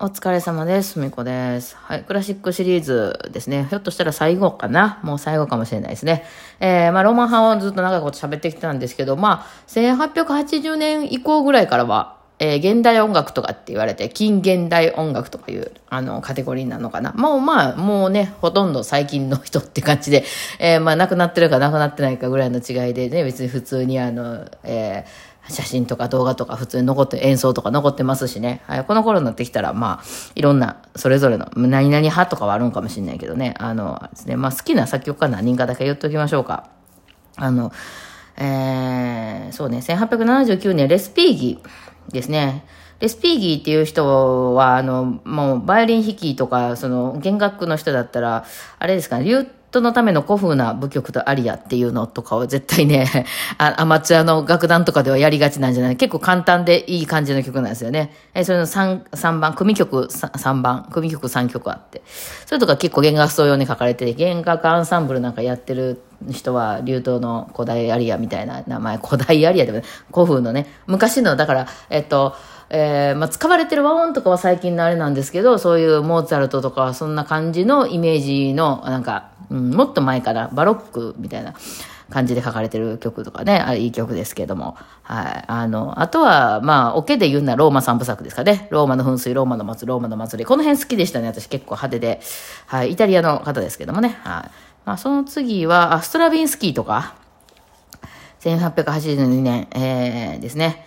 お疲れ様です。みこです。はい。クラシックシリーズですね。ひょっとしたら最後かなもう最後かもしれないですね。えー、まあ、ロマン派をずっと長いこと喋ってきたんですけど、まあ、1880年以降ぐらいからは、えー、現代音楽とかって言われて、近現代音楽とかいう、あの、カテゴリーなのかな。もうまあ、もうね、ほとんど最近の人って感じで、えー、まあ、亡くなってるか亡くなってないかぐらいの違いでね、別に普通にあの、えー、写真とか動画とか普通に残って、演奏とか残ってますしね。はい、この頃になってきたら、まあ、いろんな、それぞれの、何々派とかはあるんかもしれないけどね。あの、ですね、まあ好きな作曲家何人かだけ言っておきましょうか。あの、えー、そうね、1879年、レスピーギーですね。レスピーギーっていう人は、あの、もう、バイオリン弾きとか、その、弦楽の人だったら、あれですかね、リュトのための古風な舞曲とアリアっていうのとかを絶対ね、アマチュアの楽団とかではやりがちなんじゃない結構簡単でいい感じの曲なんですよね。えそれの3、3番、組曲 3, 3番、組曲3曲あって。それとか結構弦楽奏用に書かれて、弦楽アンサンブルなんかやってる人は、流頭の古代アリアみたいな名前、古代アリアでも、ね、古風のね、昔の、だから、えっと、えー、まあ、使われてる和音とかは最近のあれなんですけど、そういうモーツァルトとかはそんな感じのイメージの、なんか、うん、もっと前から、バロックみたいな感じで書かれてる曲とかね、あれいい曲ですけども。はい。あの、あとは、まあ、オケで言うならローマ三部作ですかね。ローマの噴水、ローマの祭り、ローマの祭り。この辺好きでしたね。私結構派手で。はい。イタリアの方ですけどもね。はい。まあ、その次は、あストラビンスキーとか、1882年、えー、ですね。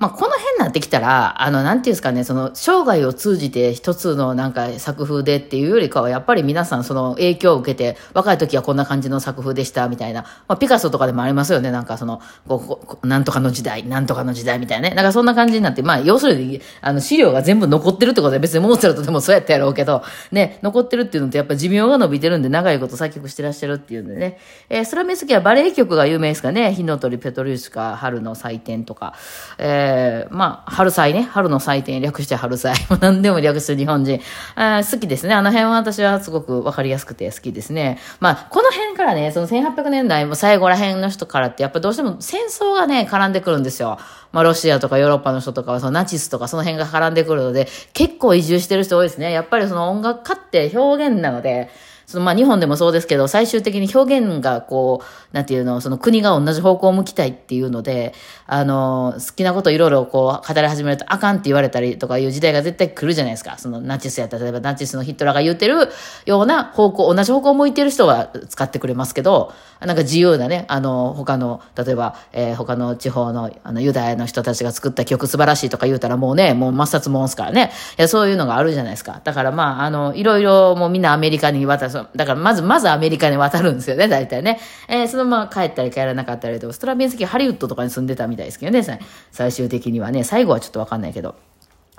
まあ、この辺になってきたら、あの、なんていうんですかね、その、生涯を通じて一つのなんか作風でっていうよりかは、やっぱり皆さんその影響を受けて、若い時はこんな感じの作風でした、みたいな。まあ、ピカソとかでもありますよね、なんかその、こう、なんとかの時代、なんとかの時代みたいなね。なんかそんな感じになって、まあ、要するに、あの、資料が全部残ってるってことで、別にモーツァルトでもそうやったやろうけど、ね、残ってるっていうのってやっぱ寿命が伸びてるんで、長いこと作曲してらっしゃるっていうんでね。えー、スラメスキはバレエ曲が有名ですかね。火の鳥、ペトリューシカ、春の祭典とか。えー、えまあ、春祭ね。春の祭典略して春祭。何でも略して日本人。あ好きですね。あの辺は私はすごくわかりやすくて好きですね。まあ、この辺からね、その1800年代も最後ら辺の人からって、やっぱどうしても戦争がね、絡んでくるんですよ。まあ、ロシアとかヨーロッパの人とかは、そのナチスとかその辺が絡んでくるので、結構移住してる人多いですね。やっぱりその音楽家って表現なので、そのまあ日本でもそうですけど、最終的に表現がこう、なんていうの、その国が同じ方向を向きたいっていうので、あの、好きなこといろいろこう語り始めるとあかんって言われたりとかいう時代が絶対来るじゃないですか。そのナチスやったら、例えばナチスのヒットラーが言ってるような方向、同じ方向を向いてる人は使ってくれますけど、なんか自由なね、あの、他の、例えば、えー、他の地方のあのユダヤの人たちが作った曲素晴らしいとか言うたらもうね、もう抹殺もんすからね。いや、そういうのがあるじゃないですか。だからまあ、あの、いろいろもうみんなアメリカに渡す。そうだからまず、まずアメリカに渡るんですよね、大体ね。えー、そのまま帰ったり帰らなかったりと、ストラビンスキーハリウッドとかに住んでたみたいですけどね、最終的にはね、最後はちょっとわかんないけど。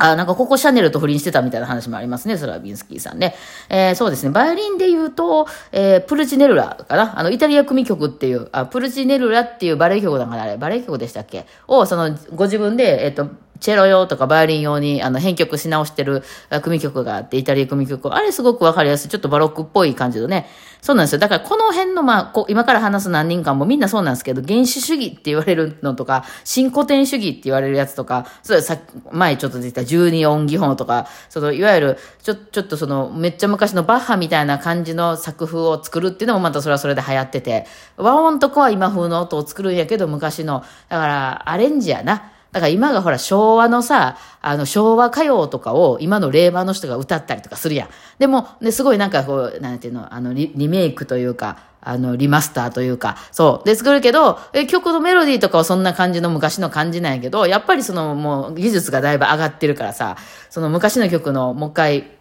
あ、なんかここシャネルと不倫してたみたいな話もありますね、ストラビンスキーさんね。えー、そうですね、バイオリンで言うと、えー、プルチネルラかなあの、イタリア組曲っていう、あ、プルチネルラっていうバレエ曲だからあれ、バレエ曲でしたっけ？を、その、ご自分で、えっ、ー、と、チェロ用とかバイオリン用にあの編曲し直してる組曲があって、イタリア組曲。あれすごくわかりやすい。ちょっとバロックっぽい感じのね。そうなんですよ。だからこの辺のまあ、こ今から話す何人かもみんなそうなんですけど、原始主義って言われるのとか、新古典主義って言われるやつとか、そうさ前ちょっと出てた十二音技法とか、そのいわゆるちょ、ちょっとそのめっちゃ昔のバッハみたいな感じの作風を作るっていうのもまたそれはそれで流行ってて、和音とかは今風の音を作るんやけど、昔の、だからアレンジやな。だから今がほら昭和のさ、あの昭和歌謡とかを今の令和の人が歌ったりとかするやん。でも、ね、すごいなんかこう、なんていうの、あのリ、リメイクというか、あの、リマスターというか、そう。で、作るけど、え、曲のメロディーとかはそんな感じの昔の感じなんやけど、やっぱりそのもう技術がだいぶ上がってるからさ、その昔の曲のもう一回、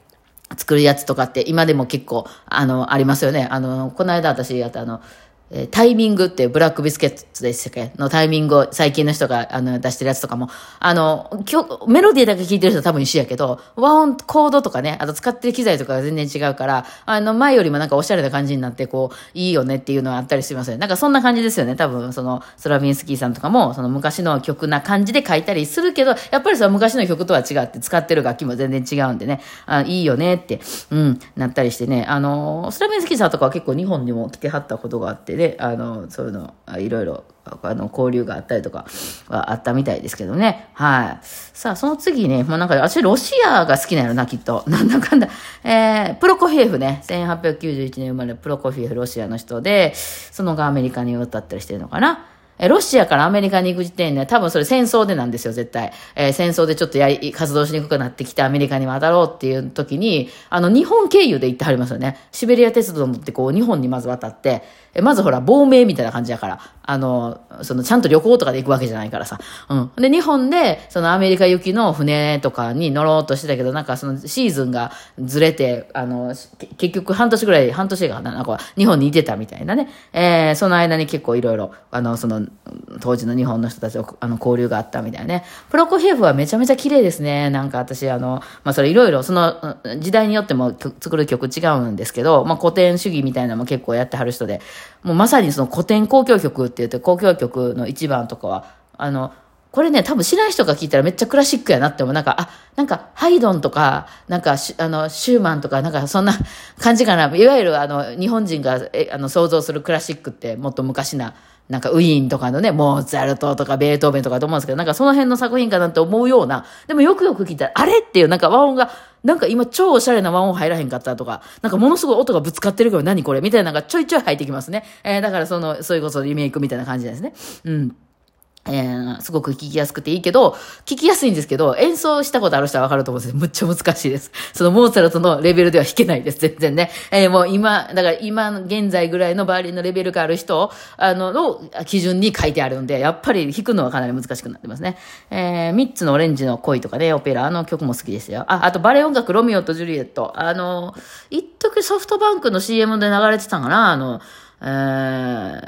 作るやつとかって今でも結構、あの、ありますよね。あの、この間私やったあの、えタイミングってブラックビスケットでしたっけ？のタイミングを最近の人があの出してるやつとかも、あの、メロディーだけ聴いてる人は多分一緒やけど、和音、コードとかね、あと使ってる機材とかが全然違うから、あの、前よりもなんかおしゃれな感じになって、こう、いいよねっていうのはあったりしますね。なんかそんな感じですよね。多分、その、スラビンスキーさんとかも、その昔の曲な感じで書いたりするけど、やっぱりその昔の曲とは違って使ってる楽器も全然違うんでね、あいいよねって、うん、なったりしてね、あの、スラビンスキーさんとかは結構日本にも来てはったことがあって、ね、あの、そういうの、いろいろ、あの、交流があったりとかはあったみたいですけどね。はい。さあ、その次ね、もうなんか、私、ロシアが好きなのな、きっと。なんだかんだ。えー、プロコフィエフね、1891年生まれプロコフィエフ、ロシアの人で、その後アメリカに渡ったりしてるのかな。ロシアからアメリカに行く時点で、多分それ戦争でなんですよ、絶対。えー、戦争でちょっとやり、活動しにくくなってきてアメリカに渡ろうっていう時に、あの、日本経由で行ってはりますよね。シベリア鉄道乗ってこう、日本にまず渡って、えまずほら、亡命みたいな感じやから、あの、その、ちゃんと旅行とかで行くわけじゃないからさ。うん。で、日本で、そのアメリカ行きの船とかに乗ろうとしてたけど、なんかそのシーズンがずれて、あの、結局半年ぐらい、半年がなんか日本にいてたみたいなね。えー、その間に結構いろいろ、あの、その、当時の日本の人たちとあの交流があったみたいなね。プロコフィエフはめちゃめちゃ綺麗ですね。なんか私、あの、まあ、それいろいろ、その、時代によっても作る曲違うんですけど、まあ、古典主義みたいなのも結構やってはる人で、もうまさにその古典交響曲って言って、交響曲の一番とかは、あの、これね、多分知らない人が聞いたらめっちゃクラシックやなって思う。なんか、あ、なんか、ハイドンとか、なんか、あの、シューマンとか、なんか、そんな感じかな。いわゆる、あの、日本人が、え、あの、想像するクラシックって、もっと昔な、なんか、ウィーンとかのね、モーツァルトとか、ベートーベンとかと思うんですけど、なんか、その辺の作品かなって思うような、でもよくよく聞いたら、あれっていう、なんか、和音が、なんか今超おしゃれな和音入らへんかったとか、なんかものすごい音がぶつかってるけど何これみたいなのがちょいちょい入ってきますね。えー、だからその、そういうことでリメイクみたいな感じですね。うん。えー、すごく聞きやすくていいけど、聞きやすいんですけど、演奏したことある人はわかると思うんですよむっちゃ難しいです。そのモーツァルトのレベルでは弾けないです、全然ね。えー、もう今、だから今現在ぐらいのバイオリンのレベルがある人、あの、の基準に書いてあるんで、やっぱり弾くのはかなり難しくなってますね。えー、三つのオレンジの恋とかね、オペラ、の曲も好きですよ。あ、あとバレエ音楽、ロミオとジュリエット。あの、一時ソフトバンクの CM で流れてたかな、あの、え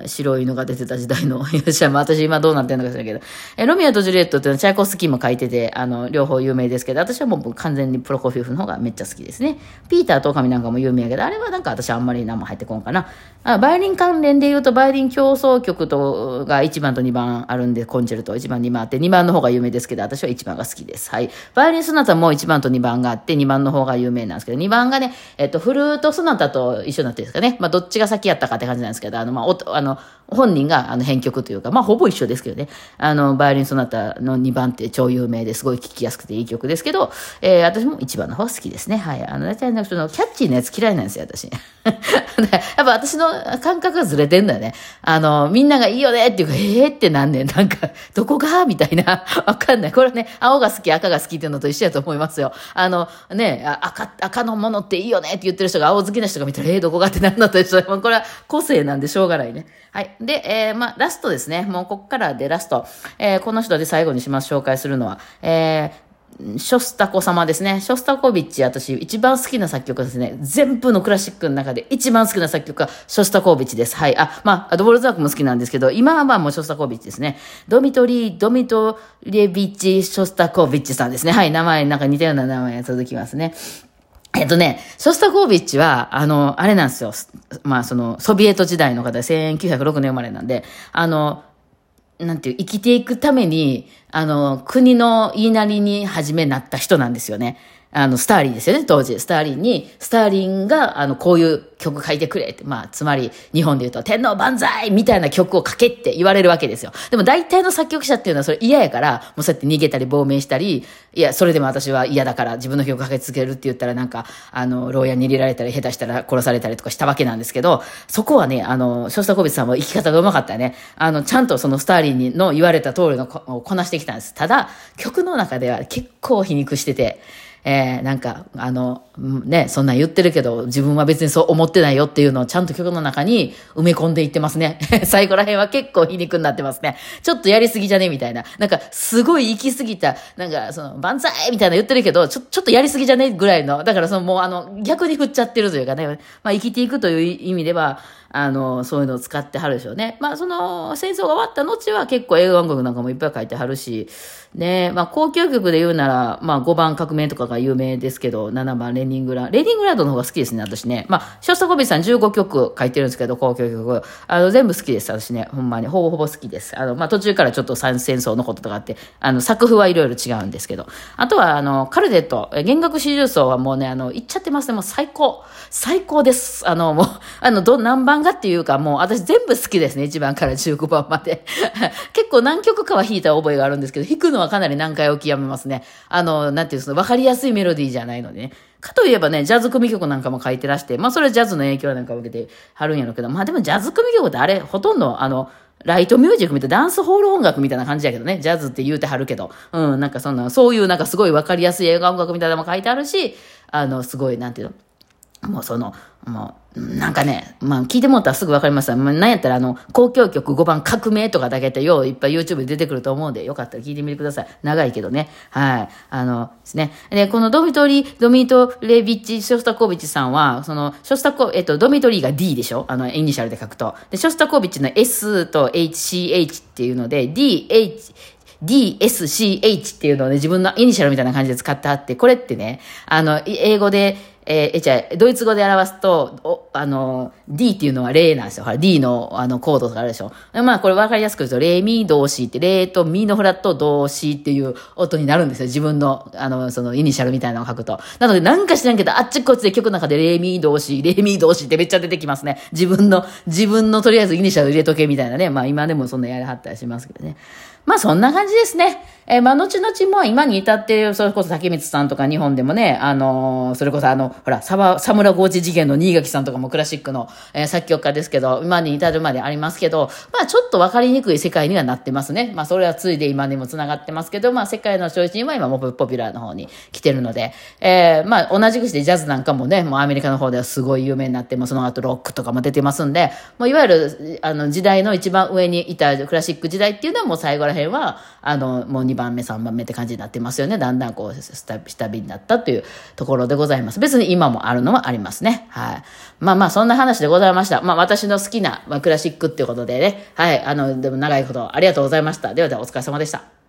ー、白い犬が出てた時代の、よっしゃ、私今どうなってんのか知らんけど、え、ロミオとジュリエットっていうのはチャイコスキーも書いてて、あの、両方有名ですけど、私はもう完全にプロコフィフの方がめっちゃ好きですね。ピーターとカミなんかも有名やけど、あれはなんか私あんまり何も入ってこんかな。あバイオリン関連で言うと、バイオリン競争曲とが1番と2番あるんで、コンチェルト1番2番あって、2番の方が有名ですけど、私は1番が好きです。はい。バイオリンソナタも1番と2番があって、2番の方が有名なんですけど、2番がね、えっと、フルートソナタと一緒になってるんですかね。まあ、どっちが先やったかって感じじなんですけど、あの、まあ、おあの、本人があの編曲というか、まあほぼ一緒ですけどね。あの、バイオリンソナタの2番って超有名ですごい聴きやすくていい曲ですけど、えー、私も1番の方が好きですね。はい。あの、大体そのキャッチーなやつ嫌いなんですよ、私。やっぱ私の感覚がずれてんだよね。あの、みんながいいよねっていうか、ええー、ってなんねん。なんか、どこが？みたいな。わかんない。これね、青が好き、赤が好きっていうのと一緒やと思いますよ。あの、ね、赤、赤のものっていいよねって言ってる人が青好きな人が見たら、ええー、どこが？ってなんのと一緒。これは個性なんでしょうがないね。はい。で、えー、まあ、ラストですね。もうこっからでラスト。えー、この人で最後にします。紹介するのは。えー、ショスタコ様ですね。ショスタコビッチ、私、一番好きな作曲ですね。全部のクラシックの中で一番好きな作曲は、ショスタコビッチです。はい。あ、まあ、ドボルザークも好きなんですけど、今はまあもうショスタコビッチですね。ドミトリー、ドミトリエビッチ、ショスタコビッチさんですね。はい。名前、なんか似たような名前が続きますね。えっとね、ソスタコービッチは、あの、あれなんですよ。まあ、その、ソビエト時代の方で1906年生まれなんで、あの、なんていう、生きていくために、あの、国の言いなりに初めなった人なんですよね。あの、スターリンですよね、当時。スターリンに、スターリンが、あの、こういう曲書いてくれって、まあ、つまり、日本で言うと、天皇万歳みたいな曲を書けって言われるわけですよ。でも、大体の作曲者っていうのはそれ嫌やから、もうそうやって逃げたり亡命したり、いや、それでも私は嫌だから自分の曲書き続けるって言ったら、なんか、あの、牢屋に入れられたり、下手したら殺されたりとかしたわけなんですけど、そこはね、あの、ショスタコビツさんも生き方がうまかったね。あの、ちゃんとそのスターリンの言われた通りのをこなしてきたんです。ただ、曲の中では結構皮肉してて、えー、なんか、あの、ね、そんな言ってるけど、自分は別にそう思ってないよっていうのをちゃんと曲の中に埋め込んでいってますね。最後ら辺は結構皮肉になってますね。ちょっとやりすぎじゃねみたいな。なんか、すごい行き過ぎた、なんか、その、万歳みたいな言ってるけど、ちょ、ちょっとやりすぎじゃねぐらいの、だからそのもうあの、逆に振っちゃってるというかね、まあ生きていくという意味では、あの、そういうのを使ってはるでしょうね。まあ、その、戦争が終わった後は結構映画音楽なんかもいっぱい書いてはるし、ね、まあ、交響曲で言うなら、まあ、5番革命とかが有名ですけど、7番レニングラード、レニングラードの方が好きですね、私ね。まあ、ショスタコビさん15曲書いてるんですけど、交響曲。あの、全部好きです、私ね。ほんまに。ほぼほぼ好きです。あの、まあ、途中からちょっと戦争のこととかあって、あの、作風はいろいろ違うんですけど。あとは、あの、カルデット、弦楽四重奏はもうね、あの、言っちゃってますね。もう最高。最高です。あの、もう、あの、ど、何番がっていうか、もう私全部好きですね。1番から15番まで。結構何曲かは弾いた覚えがあるんですけど、弾くのはかなり何回おきやめますね。あの、なんていうんですか、りやすいメロディーじゃないのでね。かといえばね、ジャズ組曲なんかも書いてらして、まあそれはジャズの影響なんかを受けてはるんやろうけど、まあでもジャズ組曲ってあれ、ほとんどあの、ライトミュージックみたいな、ダンスホール音楽みたいな感じやけどね、ジャズって言うてはるけど、うん、なんかそんな、そういうなんかすごいわかりやすい映画音楽みたいなのも書いてあるし、あの、すごい、なんていうの、もうその、もう、なんかね、まあ聞いてもらったらすぐわかりますまあ、なんやったらあの、交響曲5番革命とかだけってよういっぱい YouTube で出てくると思うんで、よかったら聞いてみてください。長いけどね。はい。あの、ですね。で、このドミトリー、ドミトレビッチ・ショスタコービッチさんは、その、ショスタコ、えっと、ドミトリーが D でしょ？あの、イニシャルで書くと。で、ショスタコービッチの S と HCH っていうので、DH、DSCH っていうのをね、自分のイニシャルみたいな感じで使ってあって、これってね、あの、英語で、えー、じゃ、ドイツ語で表すと、お、あの、D っていうのはレなんですよ。ほら、D の、あの、コードとかあるでしょ。まあ、これ分かりやすく言うと、レミ、ドシって、レとミのフラット、ドシっていう音になるんですよ。自分の、あの、その、イニシャルみたいなのを書くと。なので、なんか知らんけど、あっちこっちで曲の中で、レミ、ドシ、レミ、ドシってめっちゃ出てきますね。自分の、自分のとりあえずイニシャル入れとけみたいなね。まあ、今でもそんなやりはったりしますけどね。まあそんな感じですね。えー、まあ後々も今に至ってる、それこそ竹光さんとか日本でもね、あのー、それこそあの、ほら、サバ、サムラゴーチ事件の新垣さんとかもクラシックの、えー、作曲家ですけど、今に至るまでありますけど、まあちょっとわかりにくい世界にはなってますね。まあそれはついで今にも繋がってますけど、まあ世界の超人は今もポピュラーの方に来てるので、えー、まあ同じくしてジャズなんかもね、もうアメリカの方ではすごい有名になって、もその後ロックとかも出てますんで、もういわゆる、あの時代の一番上にいたクラシック時代っていうのはもう最後ら辺は、あの、もう2番目、3番目って感じになってますよね。だんだんこう、下火になったというところでございます。別に今もあるのはありますね。はい。まあまあ、そんな話でございました。まあ私の好きな、まあ、クラシックっていうことでね。はい。あの、でも長いことありがとうございました。ではではお疲れ様でした。